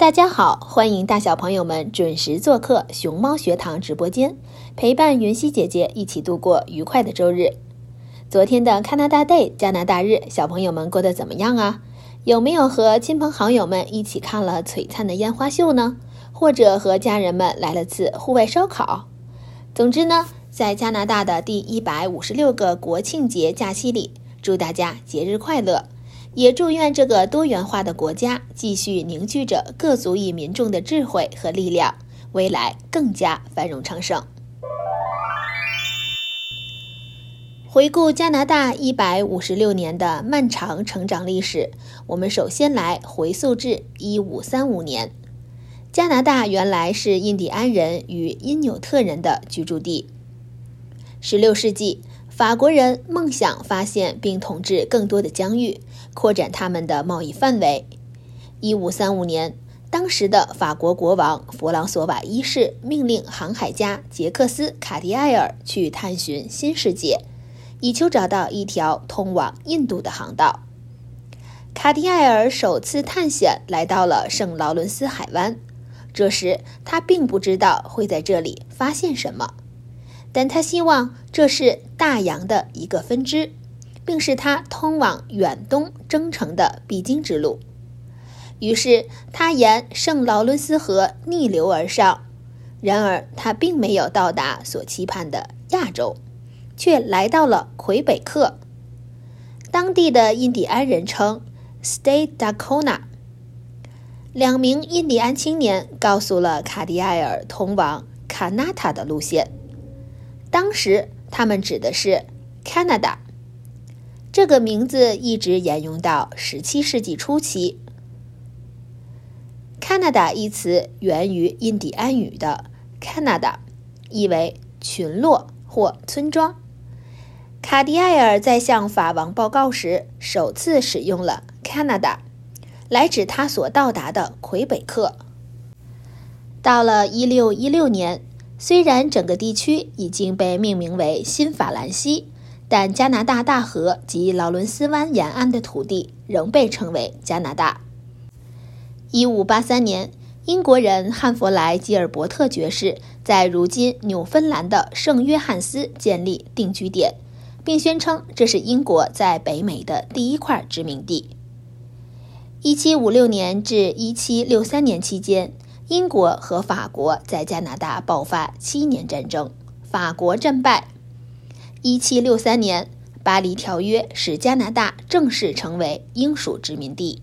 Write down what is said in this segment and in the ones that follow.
大家好，欢迎大小朋友们准时做客熊猫学堂直播间，陪伴云溪姐姐一起度过愉快的周日。昨天的加拿大 Day 加拿大日，小朋友们过得怎么样啊？有没有和亲朋好友们一起看了璀璨的烟花秀呢？或者和家人们来了次户外烧烤？总之呢，在加拿大的第一百五十六个国庆节假期里，祝大家节日快乐！也祝愿这个多元化的国家继续凝聚着各族裔民众的智慧和力量，未来更加繁荣昌盛。回顾加拿大一百五十六年的漫长成长历史，我们首先来回溯至一五三五年。加拿大原来是印第安人与因纽特人的居住地。十六世纪，法国人梦想发现并统治更多的疆域。扩展他们的贸易范围。一五三五年，当时的法国国王弗朗索瓦一世命令航海家杰克斯·卡迪埃尔去探寻新世界，以求找到一条通往印度的航道。卡迪埃尔首次探险来到了圣劳伦斯海湾，这时他并不知道会在这里发现什么，但他希望这是大洋的一个分支。并是他通往远东征程的必经之路。于是他沿圣劳伦斯河逆流而上，然而他并没有到达所期盼的亚洲，却来到了魁北克。当地的印第安人称 State Dakota。两名印第安青年告诉了卡迪埃尔通往卡纳塔的路线。当时他们指的是 Canada。这个名字一直沿用到十七世纪初期。Canada 一词源于印第安语的 Canada，意为群落或村庄。卡迪埃尔在向法王报告时，首次使用了 Canada 来指他所到达的魁北克。到了一六一六年，虽然整个地区已经被命名为新法兰西。但加拿大大河及劳伦斯湾沿岸的土地仍被称为加拿大。一五八三年，英国人汉弗莱·吉尔伯特爵士在如今纽芬兰的圣约翰斯建立定居点，并宣称这是英国在北美的第一块殖民地。一七五六年至一七六三年期间，英国和法国在加拿大爆发七年战争，法国战败。一七六三年，巴黎条约使加拿大正式成为英属殖民地。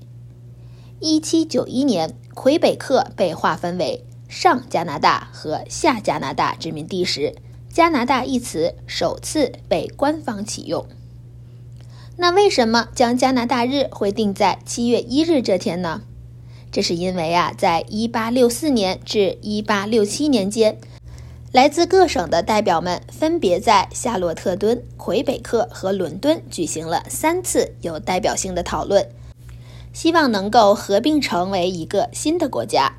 1791年，魁北克被划分为上加拿大和下加拿大殖民地时，加拿大一词首次被官方启用。那为什么将加拿大日会定在七月一日这天呢？这是因为啊，在1864年至1867年间，来自各省的代表们分别在夏洛特敦、魁北克和伦敦举行了三次有代表性的讨论，希望能够合并成为一个新的国家。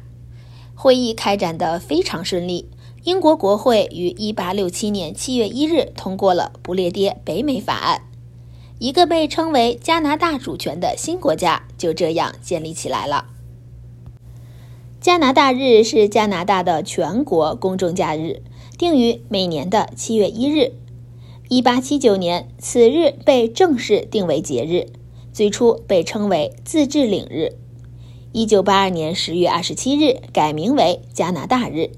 会议开展的非常顺利，英国国会于1867年7月1日通过了《不列颠北美法案》。一个被称为加拿大主权的新国家就这样建立起来了。加拿大日是加拿大的全国公众假日，定于每年的七月一日。一八七九年，此日被正式定为节日，最初被称为自治领日。一九八二年十月二十七日改名为加拿大日，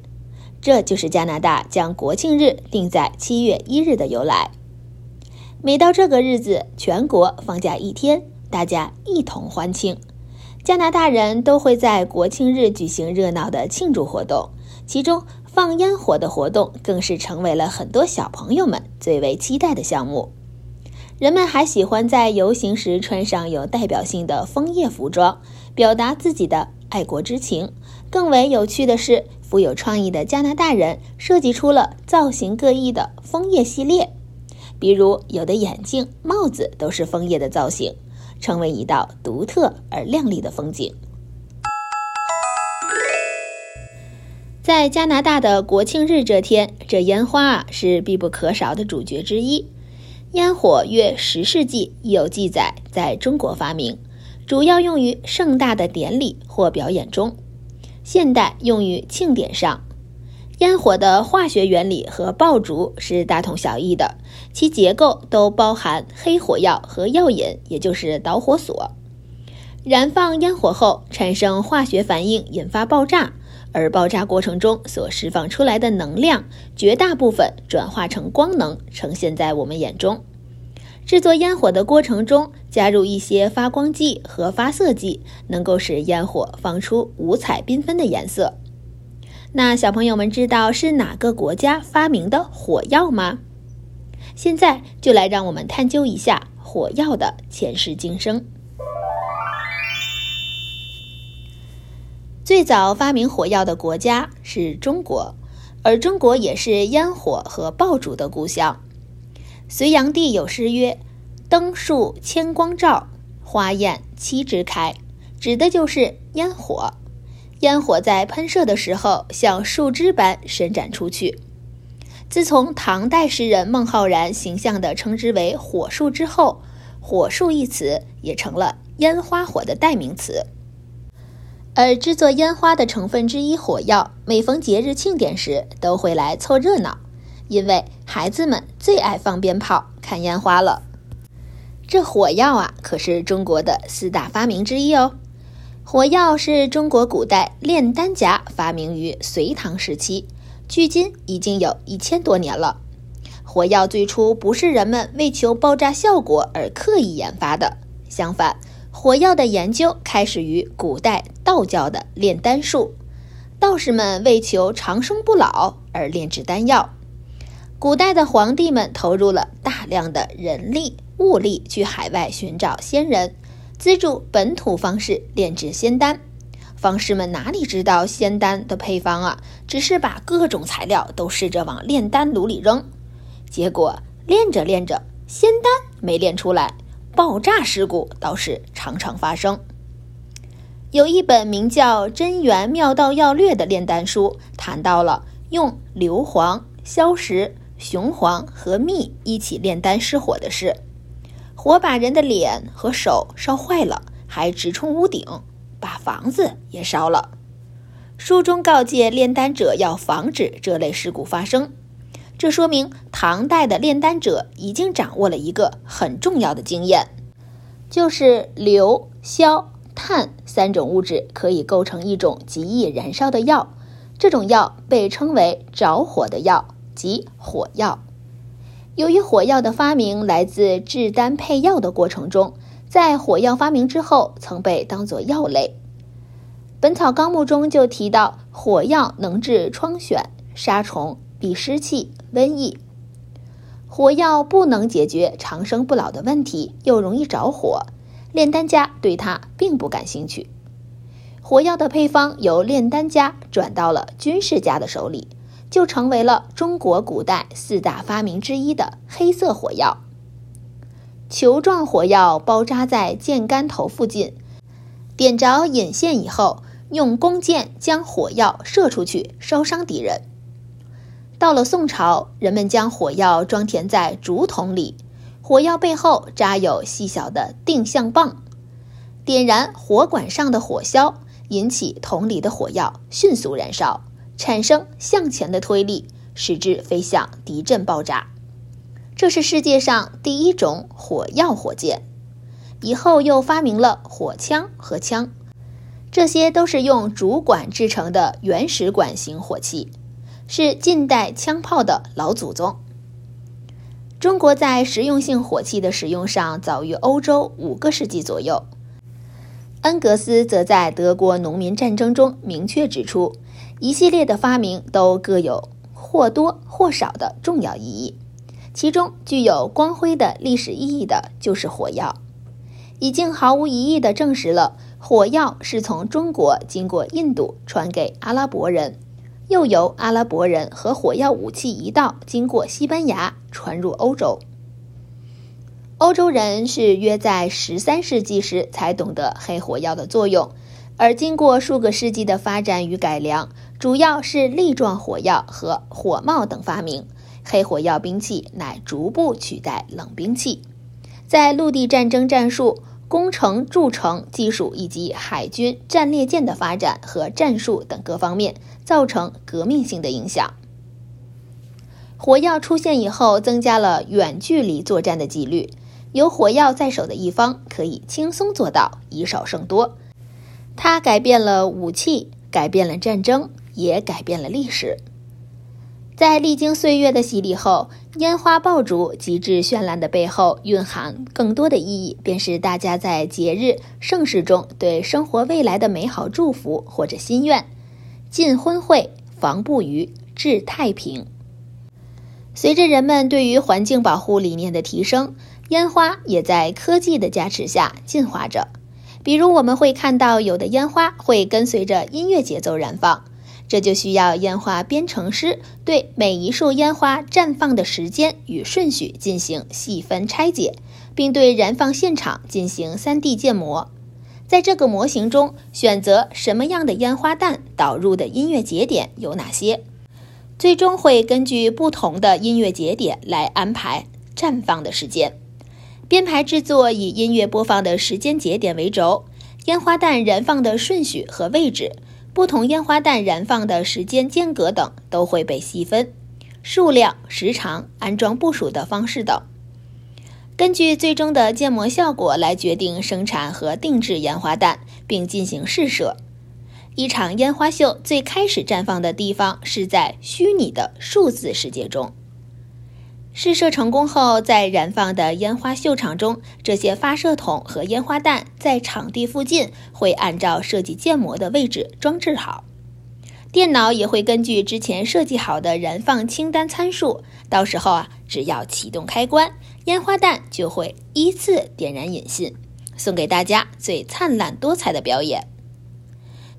这就是加拿大将国庆日定在七月一日的由来。每到这个日子，全国放假一天，大家一同欢庆。加拿大人都会在国庆日举行热闹的庆祝活动，其中放烟火的活动更是成为了很多小朋友们最为期待的项目。人们还喜欢在游行时穿上有代表性的枫叶服装，表达自己的爱国之情。更为有趣的是，富有创意的加拿大人设计出了造型各异的枫叶系列。比如，有的眼镜、帽子都是枫叶的造型，成为一道独特而亮丽的风景。在加拿大的国庆日这天，这烟花啊是必不可少的主角之一。烟火约十世纪已有记载在中国发明，主要用于盛大的典礼或表演中，现代用于庆典上。烟火的化学原理和爆竹是大同小异的，其结构都包含黑火药和药引，也就是导火索。燃放烟火后产生化学反应，引发爆炸，而爆炸过程中所释放出来的能量，绝大部分转化成光能，呈现在我们眼中。制作烟火的过程中，加入一些发光剂和发色剂，能够使烟火放出五彩缤纷的颜色。那小朋友们知道是哪个国家发明的火药吗？现在就来让我们探究一下火药的前世今生。最早发明火药的国家是中国，而中国也是烟火和爆竹的故乡。隋炀帝有诗曰：“灯树千光照，花焰七枝开”，指的就是烟火。烟火在喷射的时候，像树枝般伸展出去。自从唐代诗人孟浩然形象地称之为“火树”之后，“火树”一词也成了烟花火的代名词。而制作烟花的成分之一火药，每逢节日庆典时都会来凑热闹，因为孩子们最爱放鞭炮、看烟花了。这火药啊，可是中国的四大发明之一哦。火药是中国古代炼丹家发明于隋唐时期，距今已经有一千多年了。火药最初不是人们为求爆炸效果而刻意研发的，相反，火药的研究开始于古代道教的炼丹术，道士们为求长生不老而炼制丹药。古代的皇帝们投入了大量的人力物力去海外寻找仙人。资助本土方式炼制仙丹，方士们哪里知道仙丹的配方啊？只是把各种材料都试着往炼丹炉里扔，结果炼着炼着，仙丹没炼出来，爆炸事故倒是常常发生。有一本名叫《真元妙道要略》的炼丹书，谈到了用硫磺、硝石、雄黄和蜜一起炼丹失火的事。火把人的脸和手烧坏了，还直冲屋顶，把房子也烧了。书中告诫炼丹者要防止这类事故发生。这说明唐代的炼丹者已经掌握了一个很重要的经验，就是硫、硝、碳三种物质可以构成一种极易燃烧的药，这种药被称为着火的药，即火药。由于火药的发明来自制丹配药的过程中，在火药发明之后曾被当作药类，本草纲目》中就提到，火药能治疮癣、杀虫、避湿气、瘟疫。火药不能解决长生不老的问题，又容易着火，炼丹家对它并不感兴趣。火药的配方由炼丹家转到了军事家的手里，就成为了中国古代四大发明之一的黑色火药。球状火药包扎在箭杆头附近，点着引线以后，用弓箭将火药射出去，烧伤敌人。到了宋朝，人们将火药装填在竹筒里，火药背后扎有细小的定向棒，点燃火管上的火硝，引起桶里的火药迅速燃烧，产生向前的推力，使之飞向敌阵爆炸。这是世界上第一种火药火箭。以后又发明了火枪和枪，这些都是用竹管制成的原始管型火器。是近代枪炮的老祖宗。中国在实用性火器的使用上早于欧洲五个世纪左右。恩格斯则在德国农民战争中明确指出，一系列的发明都各有或多或少的重要意义，其中具有光辉的历史意义的就是火药。已经毫无疑义地证实了，火药是从中国经过印度传给阿拉伯人。又由阿拉伯人和火药武器一道经过西班牙传入欧洲。欧洲人是约在十三世纪时才懂得黑火药的作用，而经过数个世纪的发展与改良，主要是粒状火药和火帽等发明，黑火药兵器乃逐步取代冷兵器，在陆地战争战术。工程筑城技术以及海军战列舰的发展和战术等各方面造成革命性的影响。火药出现以后，增加了远距离作战的几率。有火药在手的一方可以轻松做到以少胜多。它改变了武器，改变了战争，也改变了历史。在历经岁月的洗礼后，烟花爆竹极致绚烂的背后蕴含更多的意义，便是大家在节日盛世中对生活未来的美好祝福或者心愿。禁婚会，防不虞，治太平。随着人们对于环境保护理念的提升，烟花也在科技的加持下进化着。比如，我们会看到有的烟花会跟随着音乐节奏燃放。这就需要烟花编程师对每一束烟花绽放的时间与顺序进行细分拆解，并对燃放现场进行 3D 建模。在这个模型中，选择什么样的烟花弹导入的音乐节点有哪些，最终会根据不同的音乐节点来安排绽放的时间。编排制作以音乐播放的时间节点为轴，烟花弹燃放的顺序和位置。不同烟花弹燃放的时间间隔等都会被细分，数量、时长、安装部署的方式等，根据最终的建模效果来决定生产和定制烟花弹，并进行试射。一场烟花秀最开始绽放的地方是在虚拟的数字世界中。试射成功后，在燃放的烟花秀场中，这些发射筒和烟花弹在场地附近会按照设计建模的位置装置好。电脑也会根据之前设计好的燃放清单参数，到时候啊，只要启动开关，烟花弹就会依次点燃引信，送给大家最灿烂多彩的表演。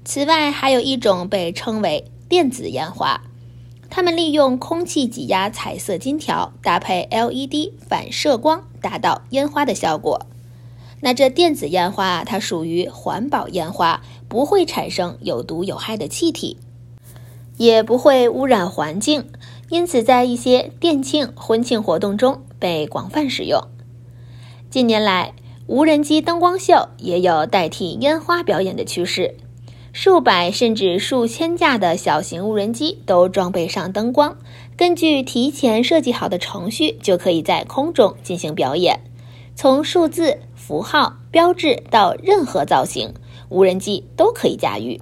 此外，还有一种被称为电子烟花。他们利用空气挤压彩色金条，搭配 LED 反射光，达到烟花的效果。那这电子烟花，它属于环保烟花，不会产生有毒有害的气体，也不会污染环境，因此在一些店庆、婚庆活动中被广泛使用。近年来，无人机灯光秀也有代替烟花表演的趋势。数百甚至数千架的小型无人机都装备上灯光，根据提前设计好的程序，就可以在空中进行表演。从数字、符号、标志到任何造型，无人机都可以驾驭。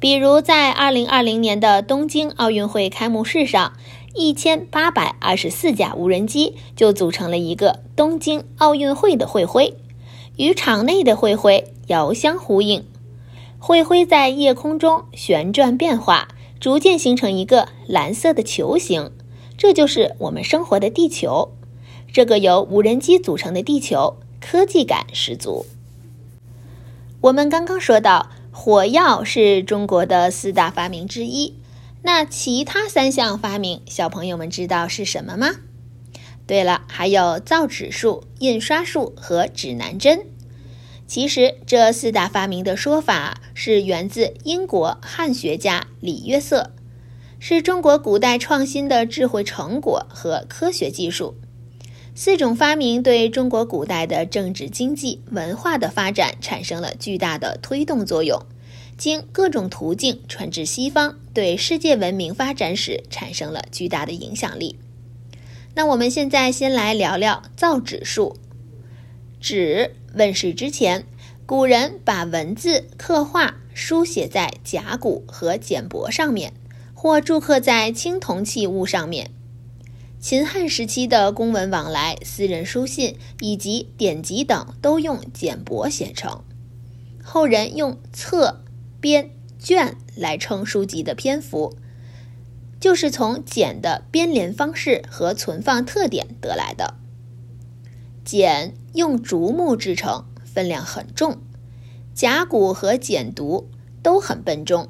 比如，在2020年的东京奥运会开幕式上，1824架无人机就组成了一个东京奥运会的会徽，与场内的会徽遥相呼应。会挥在夜空中旋转变化，逐渐形成一个蓝色的球形。这就是我们生活的地球。这个由无人机组成的地球，科技感十足。我们刚刚说到，火药是中国的四大发明之一。那其他三项发明，小朋友们知道是什么吗？对了，还有造纸术、印刷术和指南针。其实这四大发明的说法是源自英国汉学家李约瑟，是中国古代创新的智慧成果和科学技术。四种发明对中国古代的政治、经济、文化的发展产生了巨大的推动作用。经各种途径传至西方，对世界文明发展史产生了巨大的影响力。那我们现在先来聊聊造纸术。纸问世之前，古人把文字刻画、书写在甲骨和简帛上面，或铸刻在青铜器物上面。秦汉时期的公文往来、私人书信以及典籍等都用简帛写成，后人用册。编卷来称书籍的篇幅，就是从简的编连方式和存放特点得来的。简用竹木制成，分量很重。甲骨和简牍都很笨重。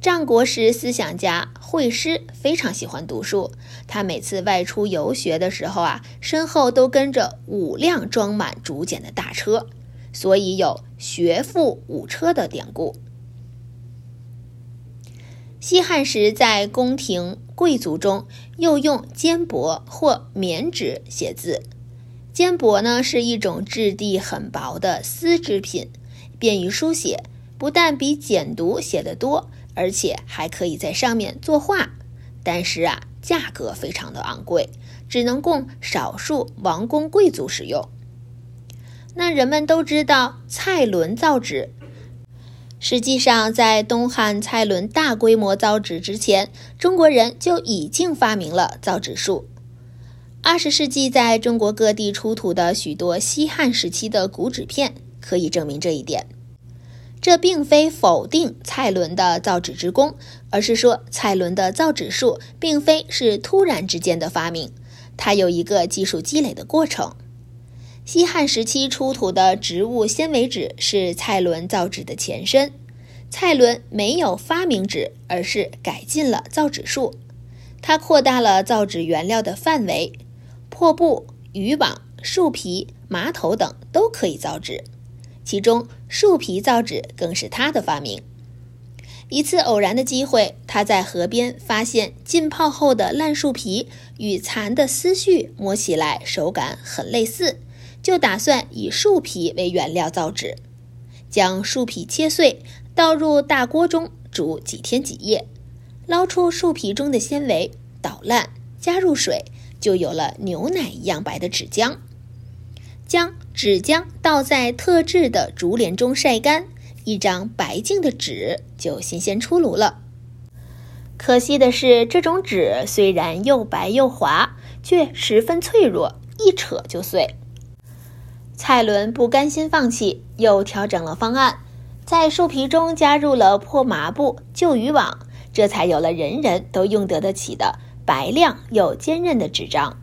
战国时，思想家惠施非常喜欢读书，他每次外出游学的时候啊，身后都跟着五辆装满竹简的大车，所以有“学富五车”的典故。西汉时，在宫廷贵族中，又用缣帛或棉纸写字。缣帛呢，是一种质地很薄的丝织品，便于书写，不但比简牍写得多，而且还可以在上面作画。但是啊，价格非常的昂贵，只能供少数王公贵族使用。那人们都知道蔡伦造纸。实际上，在东汉蔡伦大规模造纸之前，中国人就已经发明了造纸术。二十世纪在中国各地出土的许多西汉时期的古纸片，可以证明这一点。这并非否定蔡伦的造纸之功，而是说蔡伦的造纸术并非是突然之间的发明，它有一个技术积累的过程。西汉时期出土的植物纤维纸是蔡伦造纸的前身。蔡伦没有发明纸，而是改进了造纸术。他扩大了造纸原料的范围，破布、渔网、树皮、麻头等都可以造纸。其中，树皮造纸更是他的发明。一次偶然的机会，他在河边发现浸泡后的烂树皮与蚕的丝絮摸起来手感很类似。就打算以树皮为原料造纸，将树皮切碎，倒入大锅中煮几天几夜，捞出树皮中的纤维，捣烂，加入水，就有了牛奶一样白的纸浆。将纸浆倒在特制的竹帘中晒干，一张白净的纸就新鲜出炉了。可惜的是，这种纸虽然又白又滑，却十分脆弱，一扯就碎。蔡伦不甘心放弃，又调整了方案，在树皮中加入了破麻布、旧渔网，这才有了人人都用得得起的白亮又坚韧的纸张。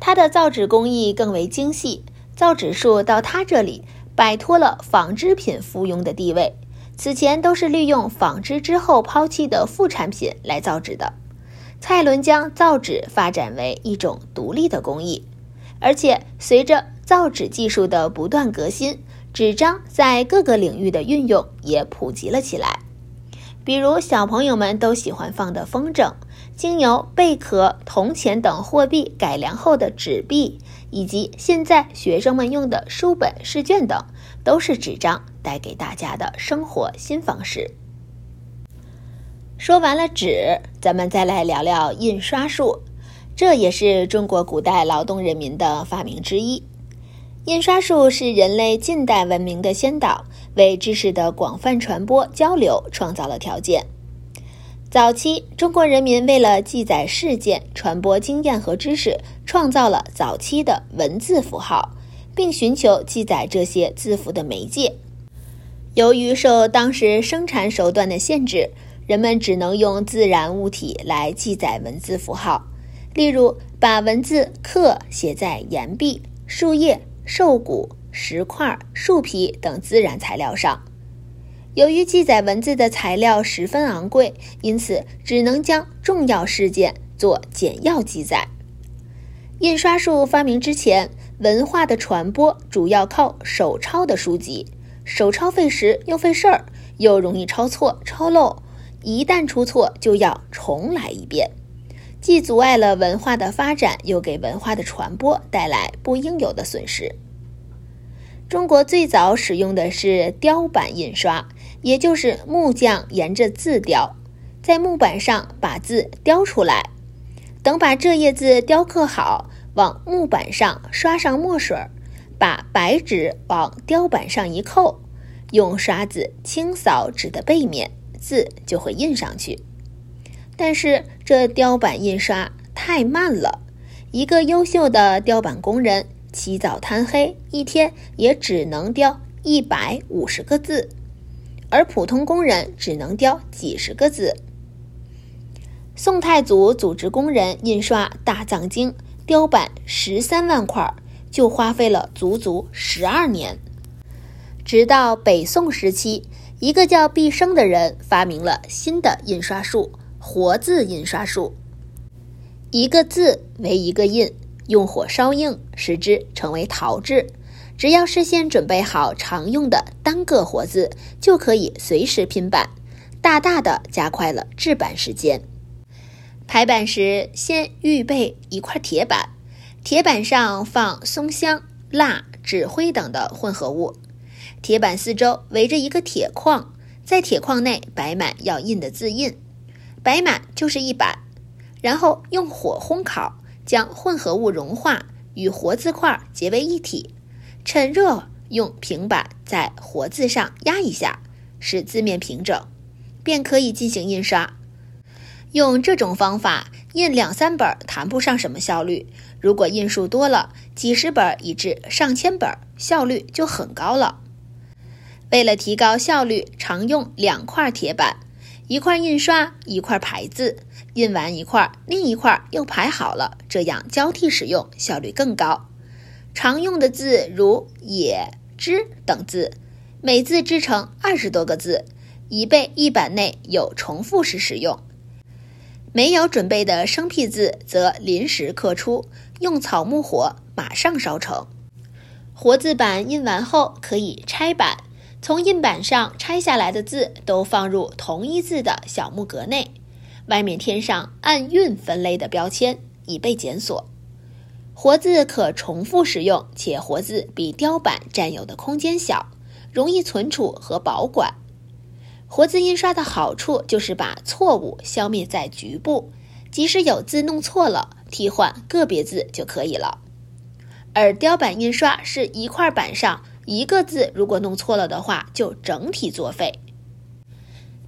它的造纸工艺更为精细，造纸术到他这里摆脱了纺织品附庸的地位。此前都是利用纺织之后抛弃的副产品来造纸的，蔡伦将造纸发展为一种独立的工艺，而且随着。造纸技术的不断革新，纸张在各个领域的运用也普及了起来。比如小朋友们都喜欢放的风筝，经由贝壳、铜钱等货币改良后的纸币，以及现在学生们用的书本、试卷等，都是纸张带给大家的生活新方式。说完了纸，咱们再来聊聊印刷术，这也是中国古代劳动人民的发明之一。印刷术是人类近代文明的先导，为知识的广泛传播交流创造了条件。早期中国人民为了记载事件、传播经验和知识，创造了早期的文字符号，并寻求记载这些字符的媒介。由于受当时生产手段的限制，人们只能用自然物体来记载文字符号，例如把文字刻写在岩壁、树叶、兽骨、石块、树皮等自然材料上。由于记载文字的材料十分昂贵，因此只能将重要事件做简要记载。印刷术发明之前，文化的传播主要靠手抄的书籍。手抄费时又费事儿，又容易抄错、抄漏，一旦出错就要重来一遍，既阻碍了文化的发展，又给文化的传播带来不应有的损失。中国最早使用的是雕版印刷，也就是木匠沿着字雕，在木板上把字雕出来，等把这页字雕刻好，往木板上刷上墨水。把白纸往雕板上一扣，用刷子清扫纸的背面，字就会印上去。但是这雕版印刷太慢了，一个优秀的雕版工人起早贪黑，一天也只能雕一百五十个字，而普通工人只能雕几十个字。宋太祖组织工人印刷大藏经，雕版十三万块。就花费了足足十二年，直到北宋时期，一个叫毕升的人发明了新的印刷术——活字印刷术。一个字为一个印，用火烧硬，使之成为陶制。只要事先准备好常用的单个活字，就可以随时拼版，大大的加快了制版时间。排版时，先预备一块铁板。铁板上放松香、蜡、纸灰等的混合物，铁板四周围着一个铁框，在铁框内摆满要印的字印，摆满就是一板。然后用火烘烤，将混合物融化，与活字块结为一体。趁热用平板在活字上压一下，使字面平整，便可以进行印刷。用这种方法印两三本谈不上什么效率。如果印数多了，几十本以至上千本，效率就很高了。为了提高效率，常用两块铁板，一块印刷，一块排字。印完一块，另一块又排好了，这样交替使用，效率更高。常用的字如“也”“之”等字，每字织成二十多个字，以备一版内有重复时使用。没有准备的生僻字，则临时刻出。用草木火马上烧成。活字板印完后可以拆板，从印板上拆下来的字都放入同一字的小木格内，外面贴上按韵分类的标签，以备检索。活字可重复使用，且活字比雕版占有的空间小，容易存储和保管。活字印刷的好处就是把错误消灭在局部。即使有字弄错了，替换个别字就可以了。而雕版印刷是一块板上一个字，如果弄错了的话，就整体作废。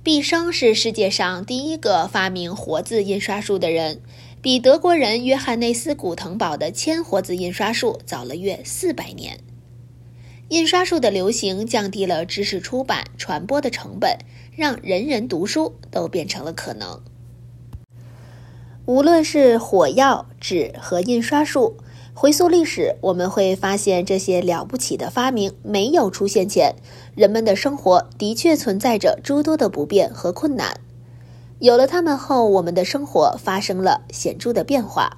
毕生是世界上第一个发明活字印刷术的人，比德国人约翰内斯·古腾堡的铅活字印刷术早了约四百年。印刷术的流行降低了知识出版传播的成本，让人人读书都变成了可能。无论是火药、纸和印刷术，回溯历史，我们会发现这些了不起的发明没有出现前，人们的生活的确存在着诸多的不便和困难。有了它们后，我们的生活发生了显著的变化。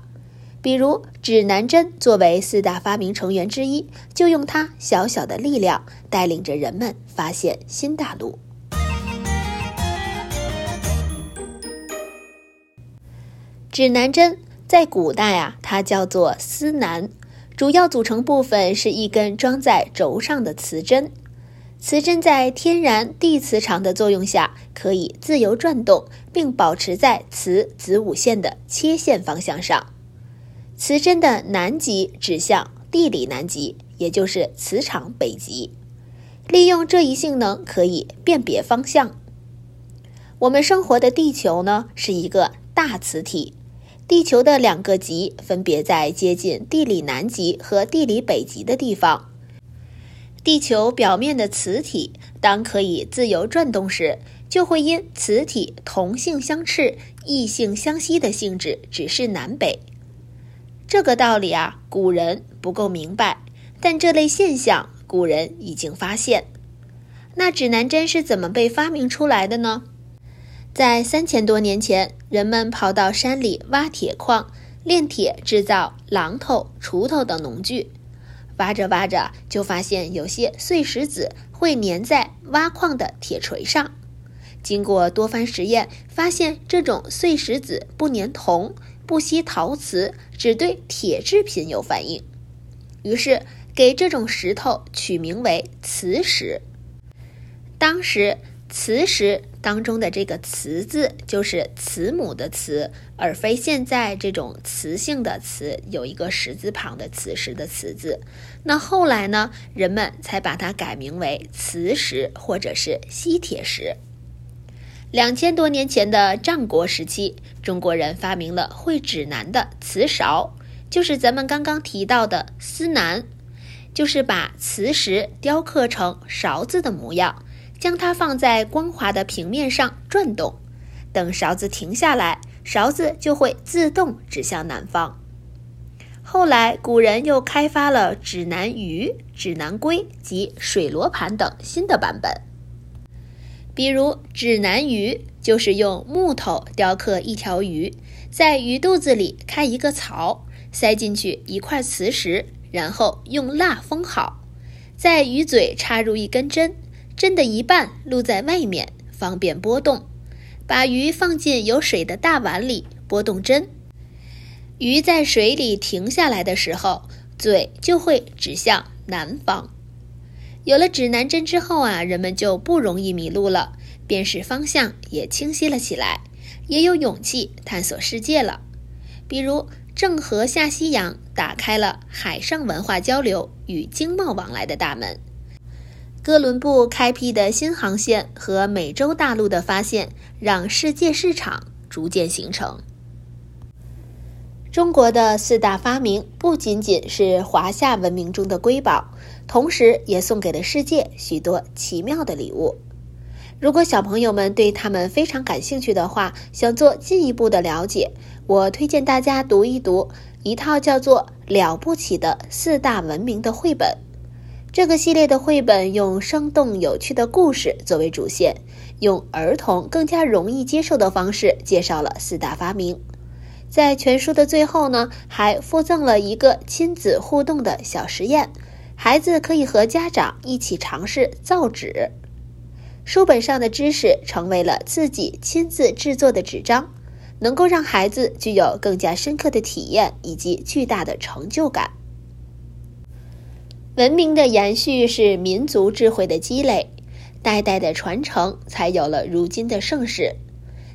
比如，指南针作为四大发明成员之一，就用它小小的力量，带领着人们发现新大陆。指南针在古代啊，它叫做司南，主要组成部分是一根装在轴上的磁针。磁针在天然地磁场的作用下，可以自由转动，并保持在磁子午线的切线方向上。磁针的南极指向地理南极，也就是磁场北极。利用这一性能，可以辨别方向。我们生活的地球呢，是一个大磁体。地球的两个极分别在接近地理南极和地理北极的地方。地球表面的磁体当可以自由转动时，就会因磁体同性相斥、异性相吸的性质指示南北。这个道理啊，古人不够明白，但这类现象古人已经发现。那指南针是怎么被发明出来的呢？在三千多年前，人们跑到山里挖铁矿、炼铁，制造榔头、锄头等农具。挖着挖着，就发现有些碎石子会粘在挖矿的铁锤上。经过多番实验，发现这种碎石子不粘铜。不吸陶瓷，只对铁制品有反应，于是给这种石头取名为磁石。当时磁石当中的这个“磁”字就是慈母的“慈”，而非现在这种磁性的“磁”有一个石字旁的“磁石”的“磁”字。那后来呢，人们才把它改名为磁石或者是吸铁石。两千多年前的战国时期，中国人发明了会指南的磁勺，就是咱们刚刚提到的司南，就是把磁石雕刻成勺子的模样，将它放在光滑的平面上转动，等勺子停下来，勺子就会自动指向南方。后来，古人又开发了指南鱼、指南龟及水罗盘等新的版本。比如指南鱼，就是用木头雕刻一条鱼，在鱼肚子里开一个槽，塞进去一块磁石，然后用蜡封好，在鱼嘴插入一根针，针的一半露在外面，方便拨动。把鱼放进有水的大碗里，拨动针，鱼在水里停下来的时候，嘴就会指向南方。有了指南针之后啊，人们就不容易迷路了，辨识方向也清晰了起来，也有勇气探索世界了。比如郑和下西洋，打开了海上文化交流与经贸往来的大门；哥伦布开辟的新航线和美洲大陆的发现，让世界市场逐渐形成。中国的四大发明不仅仅是华夏文明中的瑰宝，同时也送给了世界许多奇妙的礼物。如果小朋友们对他们非常感兴趣的话，想做进一步的了解，我推荐大家读一读一套叫做《了不起的四大文明》的绘本。这个系列的绘本用生动有趣的故事作为主线，用儿童更加容易接受的方式介绍了四大发明。在全书的最后呢，还附赠了一个亲子互动的小实验，孩子可以和家长一起尝试造纸。书本上的知识成为了自己亲自制作的纸张，能够让孩子具有更加深刻的体验以及巨大的成就感。文明的延续是民族智慧的积累，代代的传承才有了如今的盛世。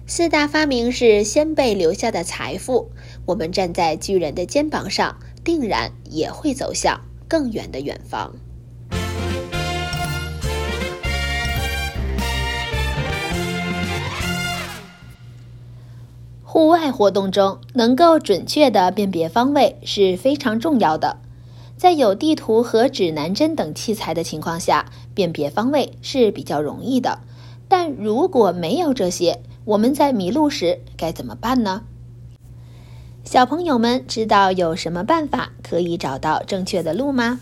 四大发明是先辈留下的财富，我们站在巨人的肩膀上，定然也会走向更远的远方。户外活动中，能够准确的辨别方位是非常重要的。在有地图和指南针等器材的情况下，辨别方位是比较容易的。但如果没有这些，我们在迷路时该怎么办呢？小朋友们知道有什么办法可以找到正确的路吗？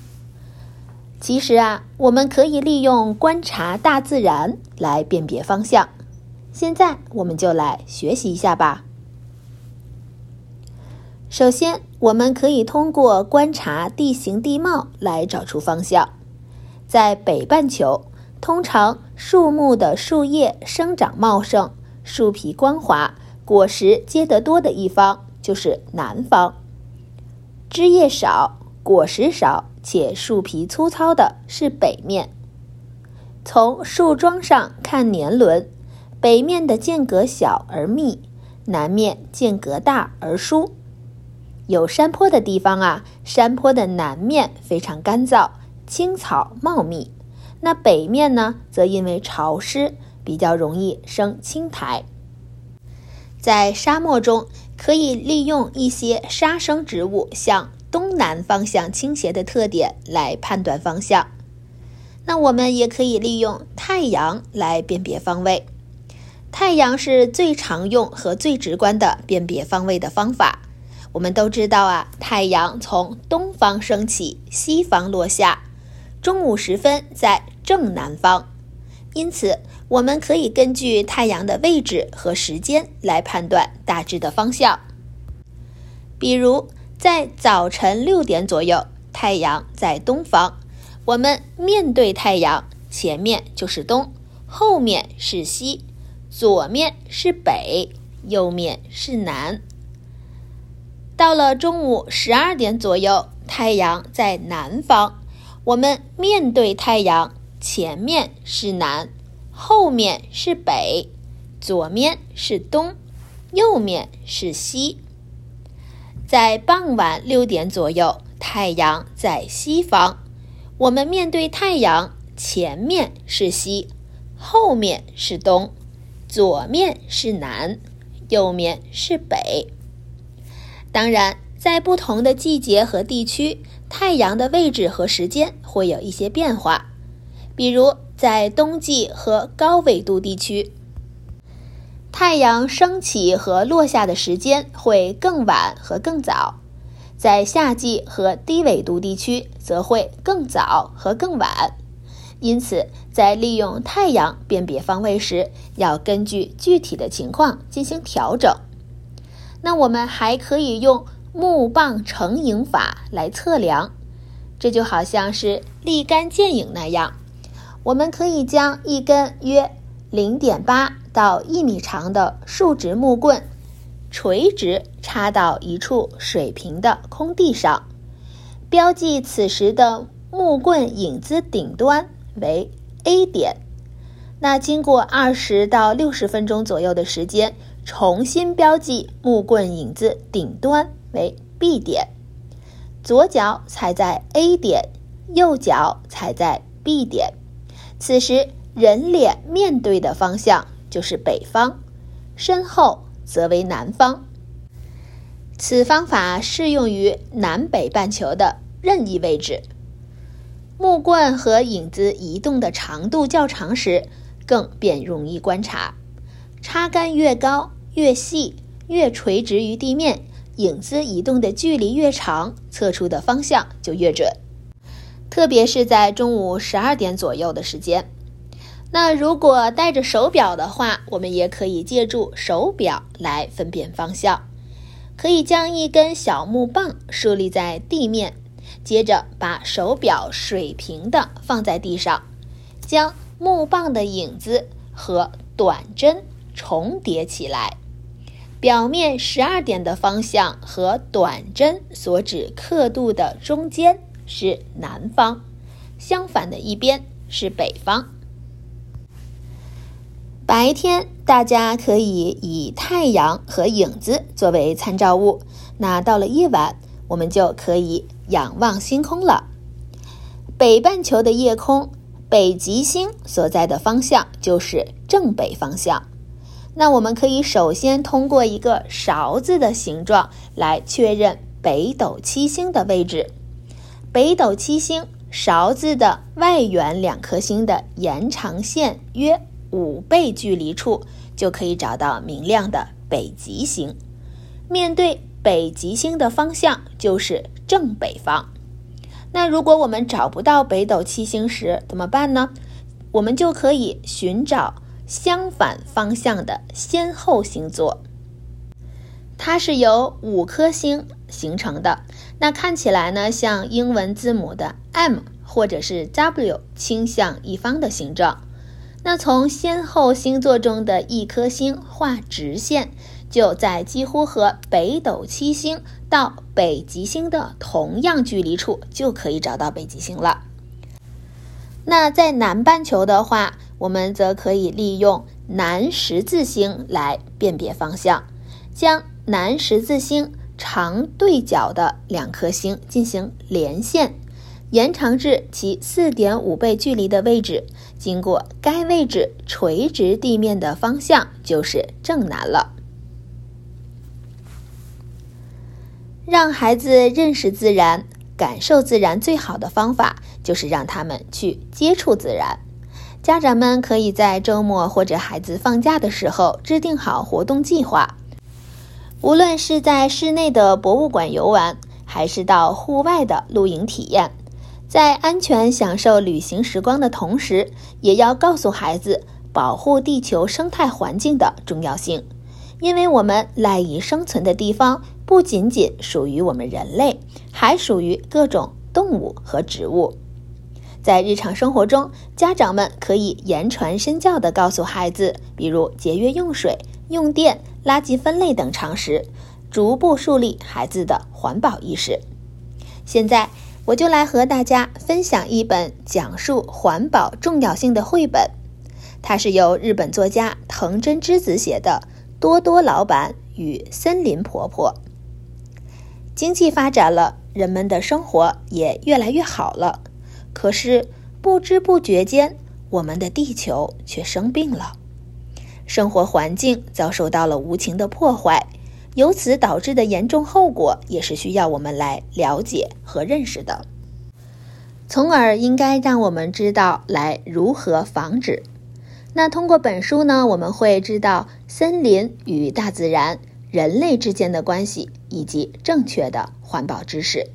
其实啊，我们可以利用观察大自然来辨别方向。现在我们就来学习一下吧。首先，我们可以通过观察地形地貌来找出方向。在北半球，通常树木的树叶生长茂盛。树皮光滑、果实结得多的一方就是南方；枝叶少、果实少且树皮粗糙的是北面。从树桩上看年轮，北面的间隔小而密，南面间隔大而疏。有山坡的地方啊，山坡的南面非常干燥，青草茂密；那北面呢，则因为潮湿。比较容易生青苔。在沙漠中，可以利用一些沙生植物向东南方向倾斜的特点来判断方向。那我们也可以利用太阳来辨别方位。太阳是最常用和最直观的辨别方位的方法。我们都知道啊，太阳从东方升起，西方落下，中午时分在正南方。因此，我们可以根据太阳的位置和时间来判断大致的方向。比如，在早晨六点左右，太阳在东方，我们面对太阳，前面就是东，后面是西，左面是北，右面是南。到了中午十二点左右，太阳在南方，我们面对太阳，前面是南，后面是北，左面是东，右面是西。在傍晚六点左右，太阳在西方，我们面对太阳，前面是西，后面是东，左面是南，右面是北。当然，在不同的季节和地区，太阳的位置和时间会有一些变化。比如，在冬季和高纬度地区，太阳升起和落下的时间会更晚和更早；在夏季和低纬度地区，则会更早和更晚。因此，在利用太阳辨别方位时，要根据具体的情况进行调整。那我们还可以用木棒成影法来测量，这就好像是立竿见影那样。我们可以将一根约零点八到一米长的竖直木棍，垂直插到一处水平的空地上，标记此时的木棍影子顶端为 A 点。那经过二十到六十分钟左右的时间。重新标记木棍影子顶端为 B 点，左脚踩在 A 点，右脚踩在 B 点。此时人脸面对的方向就是北方，身后则为南方。此方法适用于南北半球的任意位置。木棍和影子移动的长度较长时，更便容易观察。插杆越高越细，越垂直于地面，影子移动的距离越长，测出的方向就越准。特别是在中午十二点左右的时间。那如果带着手表的话，我们也可以借助手表来分辨方向。可以将一根小木棒竖立在地面，接着把手表水平的放在地上，将木棒的影子和短针。重叠起来，表面十二点的方向和短针所指刻度的中间是南方，相反的一边是北方。白天大家可以以太阳和影子作为参照物，那到了夜晚，我们就可以仰望星空了。北半球的夜空，北极星所在的方向就是正北方向。那我们可以首先通过一个勺子的形状来确认北斗七星的位置。北斗七星勺子的外缘两颗星的延长线约五倍距离处，就可以找到明亮的北极星。面对北极星的方向就是正北方。那如果我们找不到北斗七星时怎么办呢？我们就可以寻找。相反方向的先后星座，它是由五颗星形成的。那看起来呢，像英文字母的 M 或者是 W 倾向一方的形状。那从先后星座中的一颗星画直线，就在几乎和北斗七星到北极星的同样距离处，就可以找到北极星了。那在南半球的话，我们则可以利用南十字星来辨别方向，将南十字星长对角的两颗星进行连线，延长至其四点五倍距离的位置，经过该位置垂直地面的方向就是正南了。让孩子认识自然，感受自然最好的方法就是让他们去接触自然。家长们可以在周末或者孩子放假的时候制定好活动计划，无论是在室内的博物馆游玩，还是到户外的露营体验，在安全享受旅行时光的同时，也要告诉孩子保护地球生态环境的重要性。因为我们赖以生存的地方不仅仅属于我们人类，还属于各种动物和植物。在日常生活中，家长们可以言传身教地告诉孩子，比如节约用水、用电、垃圾分类等常识，逐步树立孩子的环保意识。现在，我就来和大家分享一本讲述环保重要性的绘本，它是由日本作家藤真之子写的。多多老板与森林婆婆。经济发展了，人们的生活也越来越好了。可是不知不觉间，我们的地球却生病了，生活环境遭受到了无情的破坏，由此导致的严重后果也是需要我们来了解和认识的，从而应该让我们知道来如何防止。那通过本书呢，我们会知道森林与大自然、人类之间的关系，以及正确的环保知识。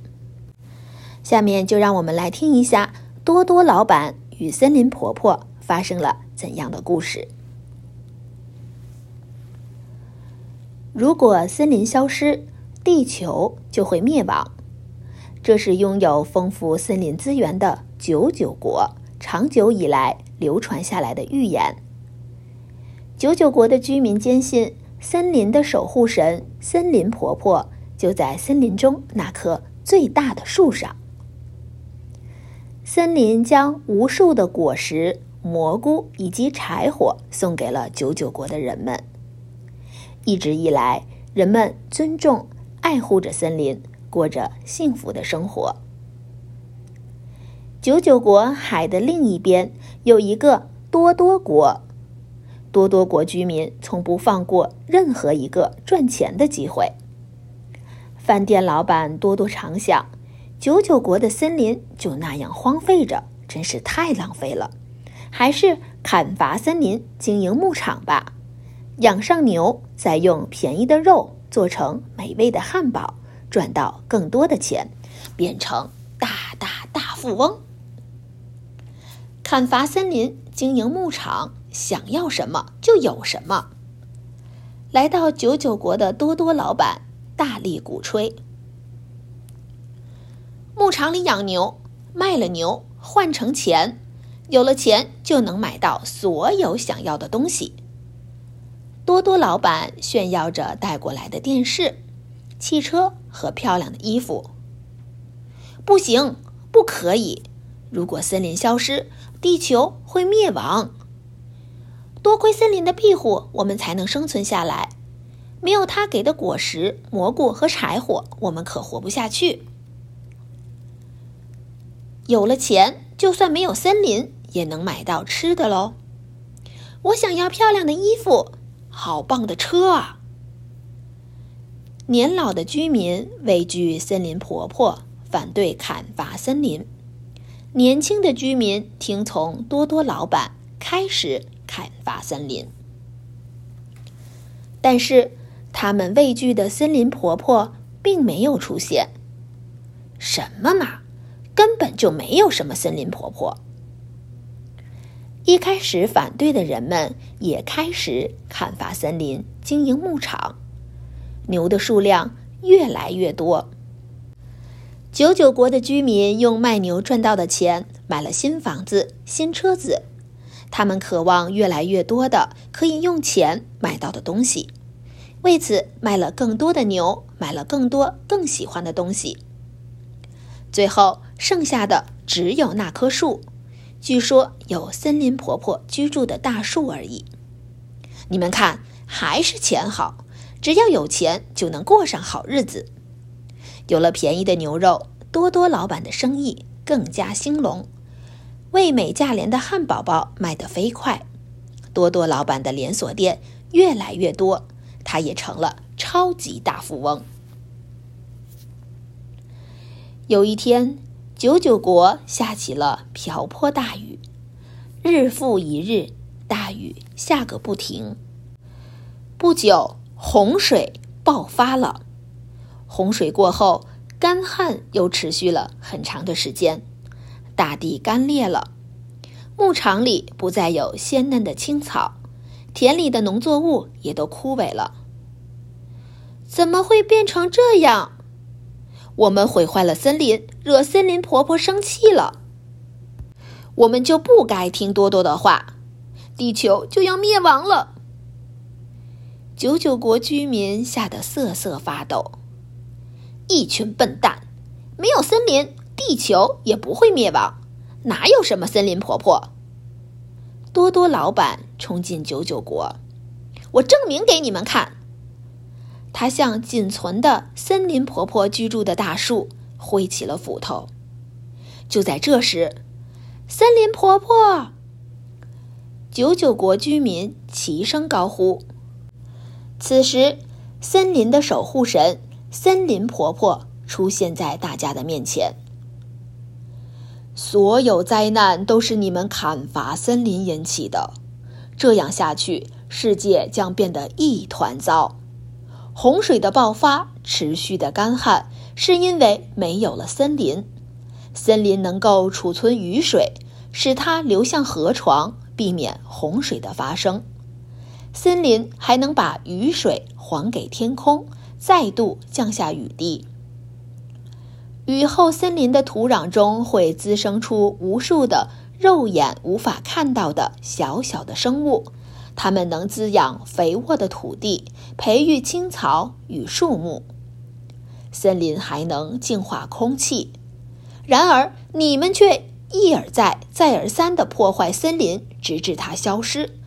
下面就让我们来听一下多多老板与森林婆婆发生了怎样的故事。如果森林消失，地球就会灭亡。这是拥有丰富森林资源的九九国长久以来。流传下来的预言。九九国的居民坚信，森林的守护神森林婆婆就在森林中那棵最大的树上。森林将无数的果实、蘑菇以及柴火送给了九九国的人们。一直以来，人们尊重、爱护着森林，过着幸福的生活。九九国海的另一边有一个多多国，多多国居民从不放过任何一个赚钱的机会。饭店老板多多常想，九九国的森林就那样荒废着，真是太浪费了，还是砍伐森林经营牧场吧，养上牛，再用便宜的肉做成美味的汉堡，赚到更多的钱，变成大大大富翁。砍伐森林，经营牧场，想要什么就有什么。来到九九国的多多老板大力鼓吹：牧场里养牛，卖了牛换成钱，有了钱就能买到所有想要的东西。多多老板炫耀着带过来的电视、汽车和漂亮的衣服。不行，不可以！如果森林消失，地球会灭亡。多亏森林的庇护，我们才能生存下来。没有它给的果实、蘑菇和柴火，我们可活不下去。有了钱，就算没有森林，也能买到吃的喽。我想要漂亮的衣服，好棒的车啊！年老的居民畏惧森林婆婆，反对砍伐森林。年轻的居民听从多多老板，开始砍伐森林。但是，他们畏惧的森林婆婆并没有出现。什么嘛，根本就没有什么森林婆婆。一开始反对的人们也开始砍伐森林，经营牧场，牛的数量越来越多。九九国的居民用卖牛赚到的钱买了新房子、新车子，他们渴望越来越多的可以用钱买到的东西，为此卖了更多的牛，买了更多更喜欢的东西。最后剩下的只有那棵树，据说有森林婆婆居住的大树而已。你们看，还是钱好，只要有钱就能过上好日子。有了便宜的牛肉，多多老板的生意更加兴隆，味美价廉的汉堡包卖得飞快，多多老板的连锁店越来越多，他也成了超级大富翁。有一天，九九国下起了瓢泼大雨，日复一日，大雨下个不停。不久，洪水爆发了。洪水过后，干旱又持续了很长的时间，大地干裂了，牧场里不再有鲜嫩的青草，田里的农作物也都枯萎了。怎么会变成这样？我们毁坏了森林，惹森林婆婆生气了。我们就不该听多多的话，地球就要灭亡了。九九国居民吓得瑟瑟发抖。一群笨蛋！没有森林，地球也不会灭亡。哪有什么森林婆婆？多多老板冲进九九国，我证明给你们看。他向仅存的森林婆婆居住的大树挥起了斧头。就在这时，森林婆婆！九九国居民齐声高呼。此时，森林的守护神——森林婆婆出现在大家的面前。所有灾难都是你们砍伐森林引起的，这样下去，世界将变得一团糟。洪水的爆发，持续的干旱，是因为没有了森林。森林能够储存雨水，使它流向河床，避免洪水的发生。森林还能把雨水还给天空，再度降下雨滴。雨后，森林的土壤中会滋生出无数的肉眼无法看到的小小的生物，它们能滋养肥沃的土地，培育青草与树木。森林还能净化空气。然而，你们却一而再、再而三地破坏森林，直至它消失。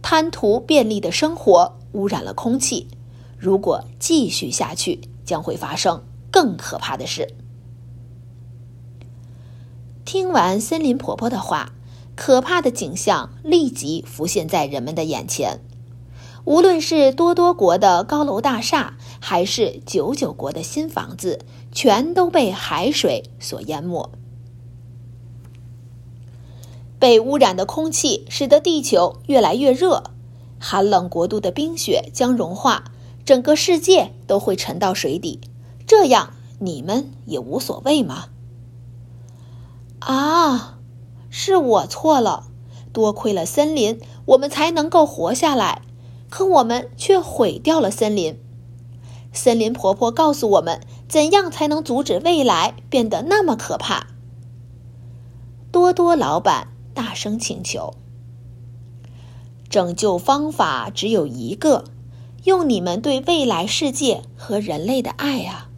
贪图便利的生活，污染了空气。如果继续下去，将会发生更可怕的事。听完森林婆婆的话，可怕的景象立即浮现在人们的眼前。无论是多多国的高楼大厦，还是九九国的新房子，全都被海水所淹没。被污染的空气使得地球越来越热，寒冷国度的冰雪将融化，整个世界都会沉到水底。这样你们也无所谓吗？啊，是我错了，多亏了森林，我们才能够活下来，可我们却毁掉了森林。森林婆婆告诉我们，怎样才能阻止未来变得那么可怕？多多老板。大声请求，拯救方法只有一个，用你们对未来世界和人类的爱啊！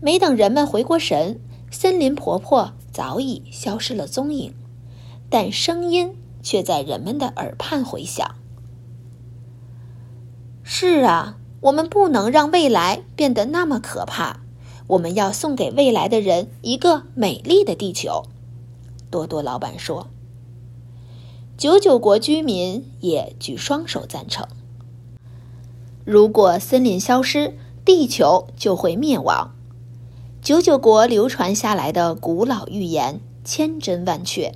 没等人们回过神，森林婆婆早已消失了踪影，但声音却在人们的耳畔回响。是啊，我们不能让未来变得那么可怕，我们要送给未来的人一个美丽的地球。多多老板说：“九九国居民也举双手赞成。如果森林消失，地球就会灭亡。九九国流传下来的古老预言千真万确。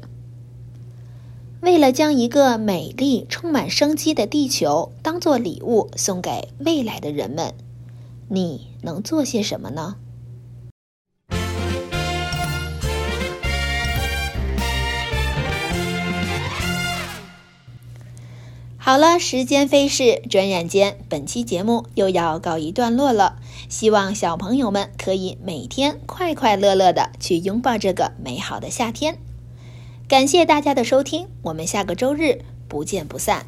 为了将一个美丽、充满生机的地球当做礼物送给未来的人们，你能做些什么呢？”好了，时间飞逝，转眼间，本期节目又要告一段落了。希望小朋友们可以每天快快乐乐的去拥抱这个美好的夏天。感谢大家的收听，我们下个周日不见不散。